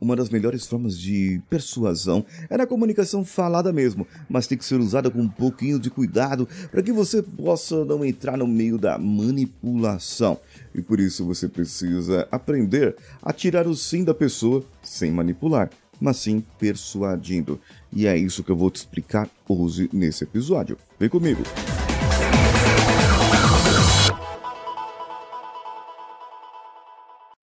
uma das melhores formas de persuasão é na comunicação falada mesmo, mas tem que ser usada com um pouquinho de cuidado para que você possa não entrar no meio da manipulação. E por isso você precisa aprender a tirar o sim da pessoa sem manipular, mas sim persuadindo. E é isso que eu vou te explicar hoje nesse episódio. Vem comigo!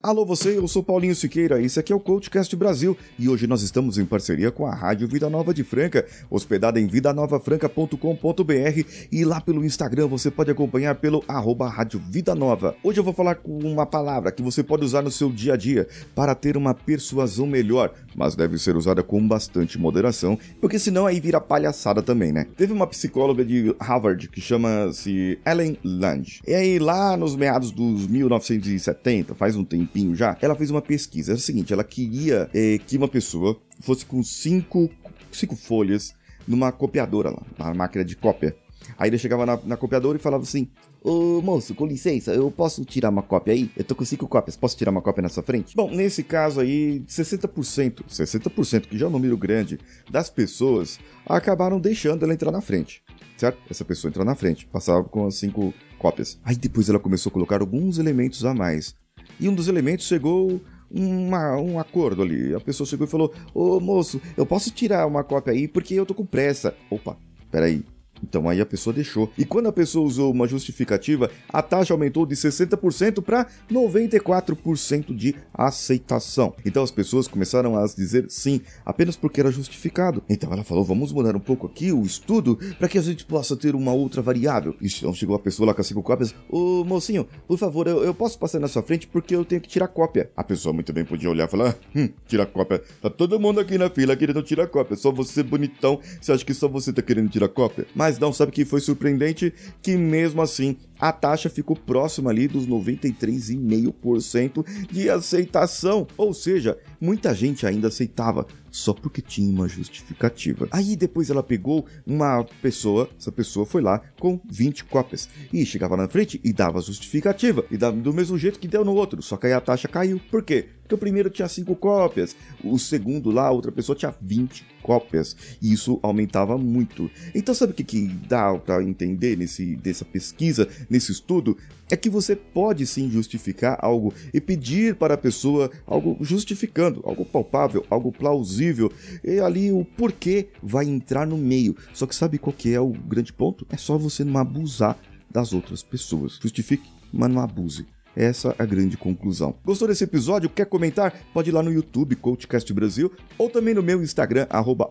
Alô você, eu sou Paulinho Siqueira, esse aqui é o CoachCast Brasil e hoje nós estamos em parceria com a Rádio Vida Nova de Franca, hospedada em vidanovafranca.com.br e lá pelo Instagram você pode acompanhar pelo arroba Rádio Vida Nova. Hoje eu vou falar com uma palavra que você pode usar no seu dia a dia para ter uma persuasão melhor, mas deve ser usada com bastante moderação, porque senão aí vira palhaçada também, né? Teve uma psicóloga de Harvard que chama-se Ellen Lange. E aí lá nos meados dos 1970, faz um tempinho tempinho já, ela fez uma pesquisa. Era o seguinte, ela queria é, que uma pessoa fosse com cinco, cinco folhas numa copiadora lá, na máquina de cópia. Aí ele chegava na, na copiadora e falava assim: Ô moço, com licença, eu posso tirar uma cópia aí? Eu tô com cinco cópias, posso tirar uma cópia na sua frente? Bom, nesse caso aí, 60%, 60%, que já é um número grande, das pessoas acabaram deixando ela entrar na frente, certo? Essa pessoa entrar na frente, passava com as cinco cópias. Aí depois ela começou a colocar alguns elementos a mais e um dos elementos chegou uma, um acordo ali. A pessoa chegou e falou: Ô moço, eu posso tirar uma cópia aí porque eu tô com pressa. Opa, peraí. Então aí a pessoa deixou. E quando a pessoa usou uma justificativa, a taxa aumentou de 60% para 94% de aceitação. Então as pessoas começaram a dizer sim apenas porque era justificado. Então ela falou: vamos mudar um pouco aqui o estudo para que a gente possa ter uma outra variável. Então chegou a pessoa lá com as cinco cópias: Ô mocinho, por favor, eu, eu posso passar na sua frente porque eu tenho que tirar cópia. A pessoa muito bem podia olhar e falar: hum, tirar cópia. Tá todo mundo aqui na fila querendo tirar cópia. Só você bonitão, você acha que só você tá querendo tirar cópia? Mas mas não sabe que foi surpreendente que mesmo assim a taxa ficou próxima ali dos 93,5% de aceitação, ou seja, muita gente ainda aceitava só porque tinha uma justificativa. Aí depois ela pegou uma pessoa, essa pessoa foi lá com 20 cópias e chegava na frente e dava justificativa e dava do mesmo jeito que deu no outro, só que aí a taxa caiu. Por quê? Porque o primeiro tinha 5 cópias, o segundo lá, outra pessoa tinha 20 cópias e isso aumentava muito. Então sabe o que, que dá para entender nesse dessa pesquisa, nesse estudo? É que você pode sim justificar algo e pedir para a pessoa algo justificando, algo palpável, algo plausível, e ali o porquê vai entrar no meio. Só que sabe qual que é o grande ponto? É só você não abusar das outras pessoas. Justifique, mas não abuse. Essa é a grande conclusão. Gostou desse episódio? Quer comentar? Pode ir lá no YouTube, CoachCast Brasil, ou também no meu Instagram, arroba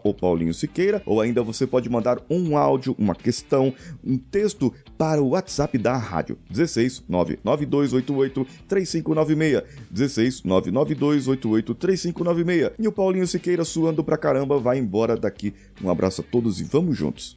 Siqueira, ou ainda você pode mandar um áudio, uma questão, um texto para o WhatsApp da rádio. 16 99288 3596. 16 99288 3596. E o Paulinho Siqueira suando pra caramba vai embora daqui. Um abraço a todos e vamos juntos.